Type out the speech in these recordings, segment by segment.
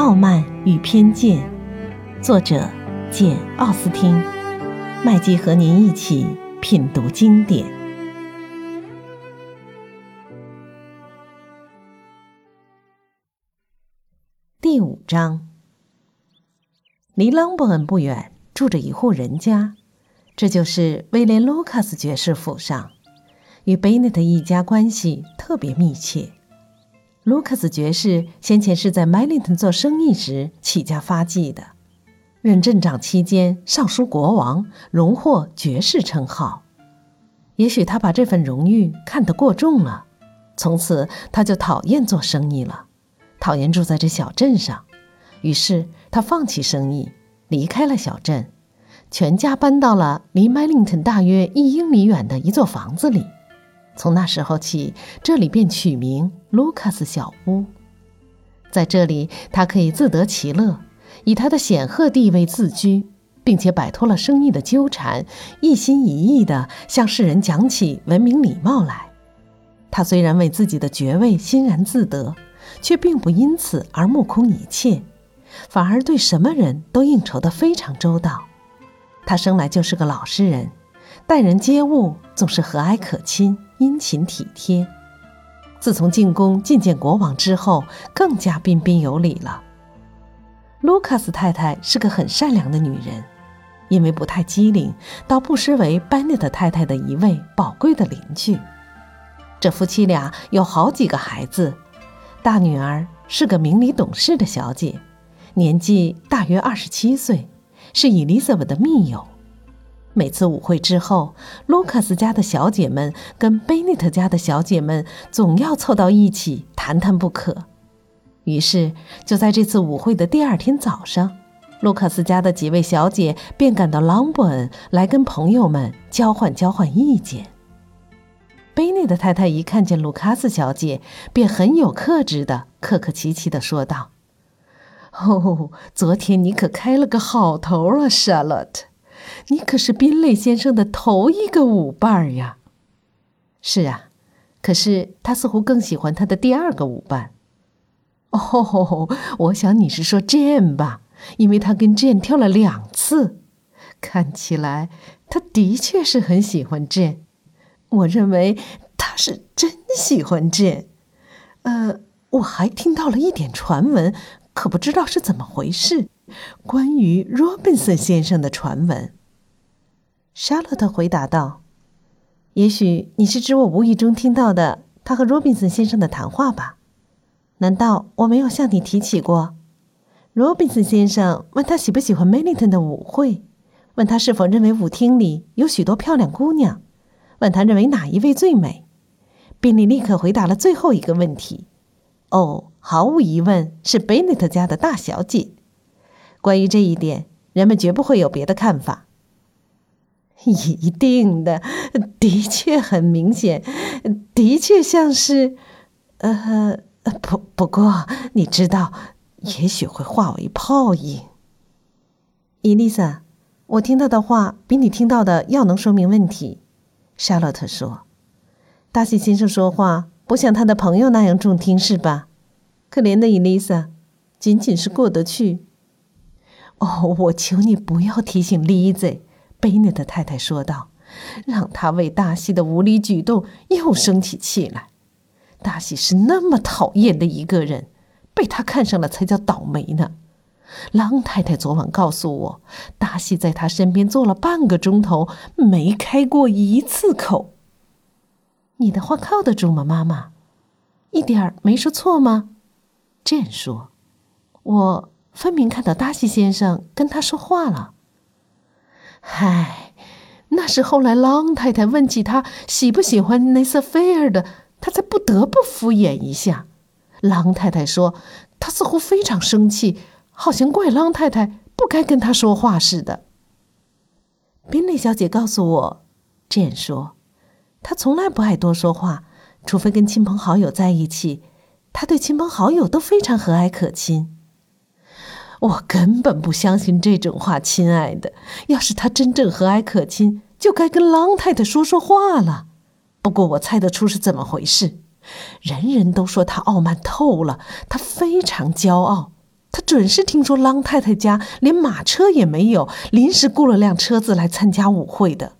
傲慢与偏见》，作者简·奥斯汀。麦基和您一起品读经典。第五章，离朗伯恩不远住着一户人家，这就是威廉·卢卡斯爵士府上，与贝内特一家关系特别密切。卢克斯爵士先前是在麦林顿做生意时起家发迹的，任镇长期间上书国王，荣获爵士称号。也许他把这份荣誉看得过重了，从此他就讨厌做生意了，讨厌住在这小镇上。于是他放弃生意，离开了小镇，全家搬到了离麦林顿大约一英里远的一座房子里。从那时候起，这里便取名卢卡斯小屋。在这里，他可以自得其乐，以他的显赫地位自居，并且摆脱了生意的纠缠，一心一意地向世人讲起文明礼貌来。他虽然为自己的爵位欣然自得，却并不因此而目空一切，反而对什么人都应酬得非常周到。他生来就是个老实人。待人接物总是和蔼可亲、殷勤体贴。自从进宫觐见国王之后，更加彬彬有礼了。卢卡斯太太是个很善良的女人，因为不太机灵，倒不失为班尼特太太的一位宝贵的邻居。这夫妻俩有好几个孩子，大女儿是个明理懂事的小姐，年纪大约二十七岁，是伊丽莎白的密友。每次舞会之后，卢卡斯家的小姐们跟贝内特家的小姐们总要凑到一起谈谈不可。于是，就在这次舞会的第二天早上，卢卡斯家的几位小姐便赶到朗伯恩来跟朋友们交换交换意见。贝内的太太一看见卢卡斯小姐，便很有克制的客客气气的说道：“哦，昨天你可开了个好头啊，Charlotte。”你可是宾利先生的头一个舞伴儿呀！是啊，可是他似乎更喜欢他的第二个舞伴。哦，我想你是说 Jane 吧？因为他跟 Jane 跳了两次，看起来他的确是很喜欢 Jane。我认为他是真喜欢 Jane。呃，我还听到了一点传闻，可不知道是怎么回事，关于 Robinson 先生的传闻。沙洛特回答道：“也许你是指我无意中听到的他和罗宾森先生的谈话吧？难道我没有向你提起过？罗宾森先生问他喜不喜欢梅林顿的舞会，问他是否认为舞厅里有许多漂亮姑娘，问他认为哪一位最美。宾利立刻回答了最后一个问题：哦，毫无疑问是贝内特家的大小姐。关于这一点，人们绝不会有别的看法。”一定的，的确很明显，的确像是，呃，不不过你知道，也许会化为泡影。伊丽莎，我听到的话比你听到的要能说明问题。莎洛特说：“达西先生说话不像他的朋友那样中听，是吧？可怜的伊丽莎，仅仅是过得去。哦，我求你不要提醒丽子。”贝内的太太说道：“让他为大西的无理举动又生起气来。大西是那么讨厌的一个人，被他看上了才叫倒霉呢。狼太太昨晚告诉我，大西在他身边坐了半个钟头，没开过一次口。你的话靠得住吗，妈妈？一点儿没说错吗？”这说：“我分明看到达西先生跟他说话了。”唉，那是后来郎太太问起他喜不喜欢内瑟菲尔的，他才不得不敷衍一下。郎太太说，他似乎非常生气，好像怪郎太太不该跟他说话似的。宾利小姐告诉我，这样说，他从来不爱多说话，除非跟亲朋好友在一起，他对亲朋好友都非常和蔼可亲。我根本不相信这种话，亲爱的。要是他真正和蔼可亲，就该跟郎太太说说话了。不过我猜得出是怎么回事。人人都说他傲慢透了，他非常骄傲。他准是听说郎太太家连马车也没有，临时雇了辆车子来参加舞会的。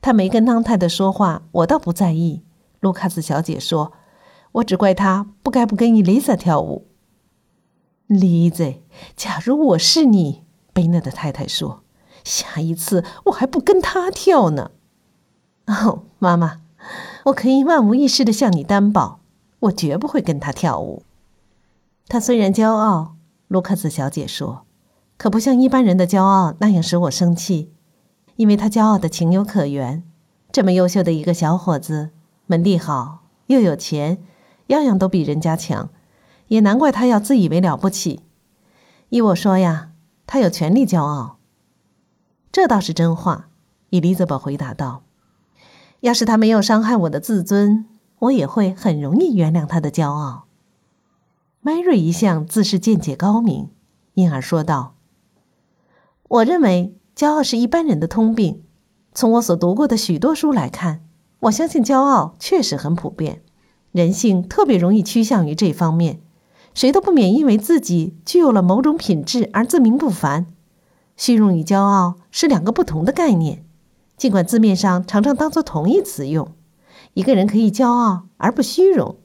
他没跟郎太太说话，我倒不在意。卢卡斯小姐说：“我只怪他不该不跟伊丽莎跳舞。”丽子，假如我是你，贝纳的太太说：“下一次我还不跟他跳呢。”哦，妈妈，我可以万无一失的向你担保，我绝不会跟他跳舞。他虽然骄傲，卢克斯小姐说，可不像一般人的骄傲那样使我生气，因为他骄傲的情有可原。这么优秀的一个小伙子，门第好，又有钱，样样都比人家强，也难怪他要自以为了不起。依我说呀，他有权利骄傲。这倒是真话，伊丽莎白回答道。要是他没有伤害我的自尊，我也会很容易原谅他的骄傲。迈瑞一向自视见解高明，因而说道：“我认为骄傲是一般人的通病。从我所读过的许多书来看，我相信骄傲确实很普遍，人性特别容易趋向于这方面。谁都不免因为自己具有了某种品质而自命不凡。虚荣与骄傲是两个不同的概念。”尽管字面上常常当作同义词用，一个人可以骄傲而不虚荣。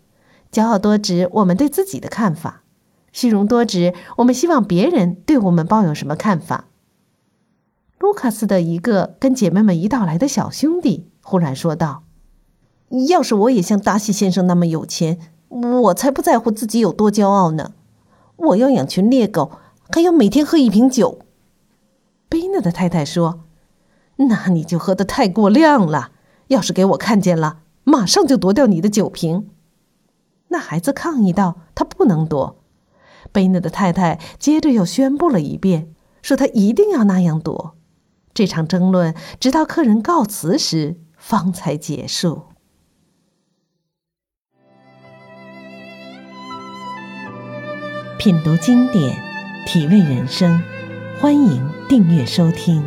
骄傲多指我们对自己的看法，虚荣多指我们希望别人对我们抱有什么看法。卢卡斯的一个跟姐妹们一道来的小兄弟忽然说道：“要是我也像达西先生那么有钱，我才不在乎自己有多骄傲呢！我要养群猎狗，还要每天喝一瓶酒。”贝娜的太太说。那你就喝得太过量了。要是给我看见了，马上就夺掉你的酒瓶。那孩子抗议道：“他不能夺。”贝娜的太太接着又宣布了一遍，说他一定要那样夺。这场争论直到客人告辞时方才结束。品读经典，体味人生，欢迎订阅收听。